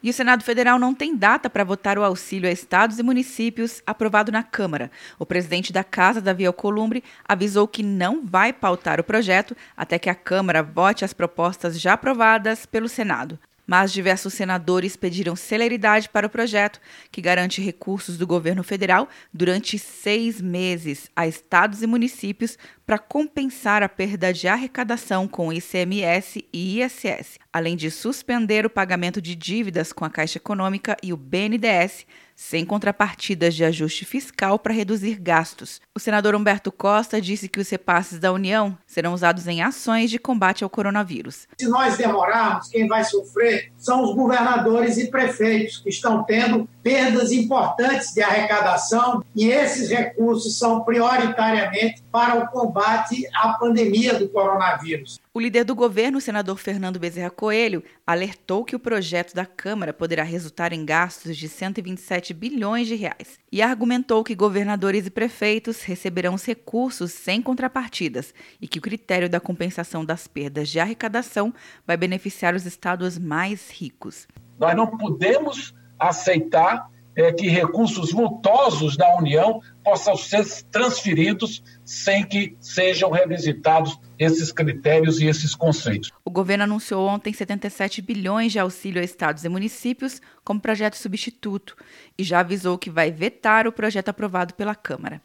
E o Senado Federal não tem data para votar o auxílio a estados e municípios aprovado na Câmara. O presidente da Casa, Davi Alcolumbre, avisou que não vai pautar o projeto até que a Câmara vote as propostas já aprovadas pelo Senado mas diversos senadores pediram celeridade para o projeto, que garante recursos do governo federal durante seis meses a estados e municípios para compensar a perda de arrecadação com ICMS e ISS, além de suspender o pagamento de dívidas com a Caixa Econômica e o BNDES, sem contrapartidas de ajuste fiscal para reduzir gastos. O senador Humberto Costa disse que os repasses da União serão usados em ações de combate ao coronavírus. Se nós demorarmos, quem vai sofrer são os governadores e prefeitos, que estão tendo perdas importantes de arrecadação, e esses recursos são prioritariamente para o combate à pandemia do coronavírus. O líder do governo, o senador Fernando Bezerra Coelho, alertou que o projeto da Câmara poderá resultar em gastos de 127 bilhões de reais e argumentou que governadores e prefeitos receberão os recursos sem contrapartidas e que o critério da compensação das perdas de arrecadação vai beneficiar os estados mais ricos. Nós não podemos aceitar é, que recursos vultosos da União possam ser transferidos sem que sejam revisitados esses critérios e esses conceitos. O governo anunciou ontem 77 bilhões de auxílio a estados e municípios como projeto substituto e já avisou que vai vetar o projeto aprovado pela Câmara.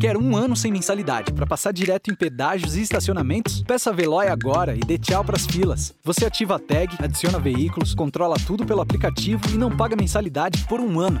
Quer um ano sem mensalidade para passar direto em pedágios e estacionamentos? Peça a Veloy agora e dê tchau para as filas. Você ativa a tag, adiciona veículos, controla tudo pelo aplicativo e não paga mensalidade por um ano.